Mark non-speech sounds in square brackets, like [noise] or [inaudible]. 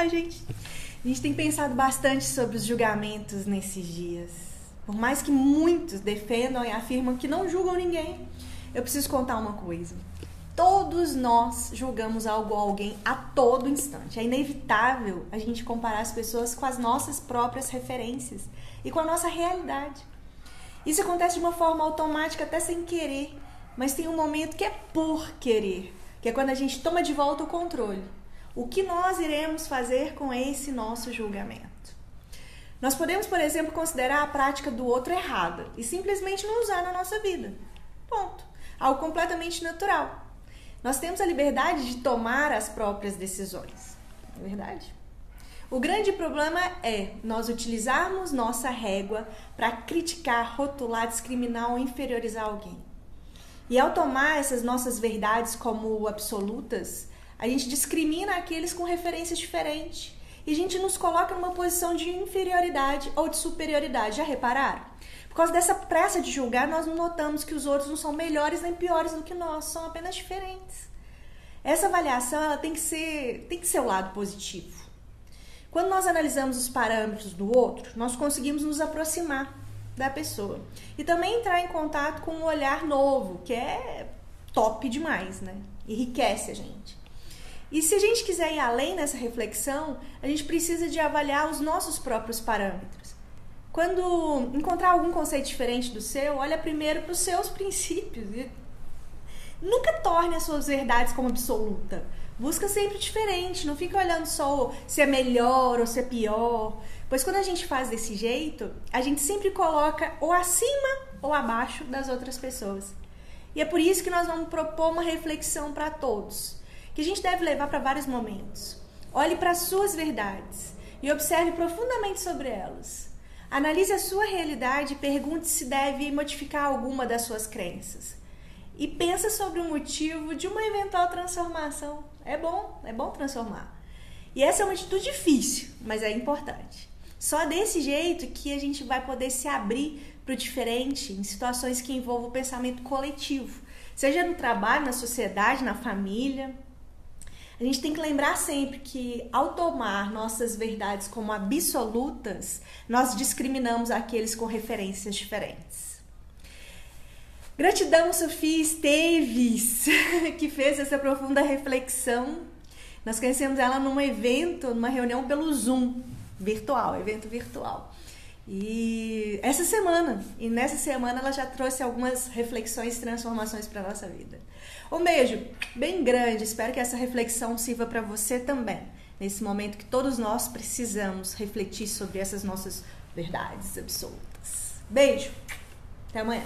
A gente, a gente tem pensado bastante sobre os julgamentos nesses dias. Por mais que muitos defendam e afirmam que não julgam ninguém, eu preciso contar uma coisa. Todos nós julgamos algo ou alguém a todo instante. É inevitável a gente comparar as pessoas com as nossas próprias referências e com a nossa realidade. Isso acontece de uma forma automática, até sem querer, mas tem um momento que é por querer, que é quando a gente toma de volta o controle. O que nós iremos fazer com esse nosso julgamento? Nós podemos, por exemplo, considerar a prática do outro errada e simplesmente não usar na nossa vida. Ponto. Algo completamente natural. Nós temos a liberdade de tomar as próprias decisões. É verdade? O grande problema é nós utilizarmos nossa régua para criticar, rotular, discriminar ou inferiorizar alguém. E ao tomar essas nossas verdades como absolutas, a gente discrimina aqueles com referências diferentes. E a gente nos coloca numa posição de inferioridade ou de superioridade. Já repararam? Por causa dessa pressa de julgar, nós não notamos que os outros não são melhores nem piores do que nós, são apenas diferentes. Essa avaliação ela tem que ser, tem que ser o lado positivo. Quando nós analisamos os parâmetros do outro, nós conseguimos nos aproximar da pessoa e também entrar em contato com um olhar novo, que é top demais, né? Enriquece a gente. E se a gente quiser ir além nessa reflexão, a gente precisa de avaliar os nossos próprios parâmetros. Quando encontrar algum conceito diferente do seu, olha primeiro para os seus [laughs] princípios. E nunca torne as suas verdades como absoluta. Busca sempre diferente, não fica olhando só se é melhor ou se é pior. Pois quando a gente faz desse jeito, a gente sempre coloca ou acima ou abaixo das outras pessoas. E é por isso que nós vamos propor uma reflexão para todos, que a gente deve levar para vários momentos. Olhe para as suas verdades e observe profundamente sobre elas. Analise a sua realidade e pergunte se deve modificar alguma das suas crenças. E pensa sobre o motivo de uma eventual transformação. É bom, é bom transformar. E essa é uma atitude difícil, mas é importante. Só desse jeito que a gente vai poder se abrir para o diferente em situações que envolvam o pensamento coletivo, seja no trabalho, na sociedade, na família. A gente tem que lembrar sempre que, ao tomar nossas verdades como absolutas, nós discriminamos aqueles com referências diferentes. Gratidão, Sofia Esteves, [laughs] que fez essa profunda reflexão. Nós conhecemos ela num evento, numa reunião pelo Zoom, virtual, evento virtual. E essa semana, e nessa semana ela já trouxe algumas reflexões e transformações para nossa vida. Um beijo bem grande. Espero que essa reflexão sirva para você também. Nesse momento que todos nós precisamos refletir sobre essas nossas verdades absolutas. Beijo. Até amanhã.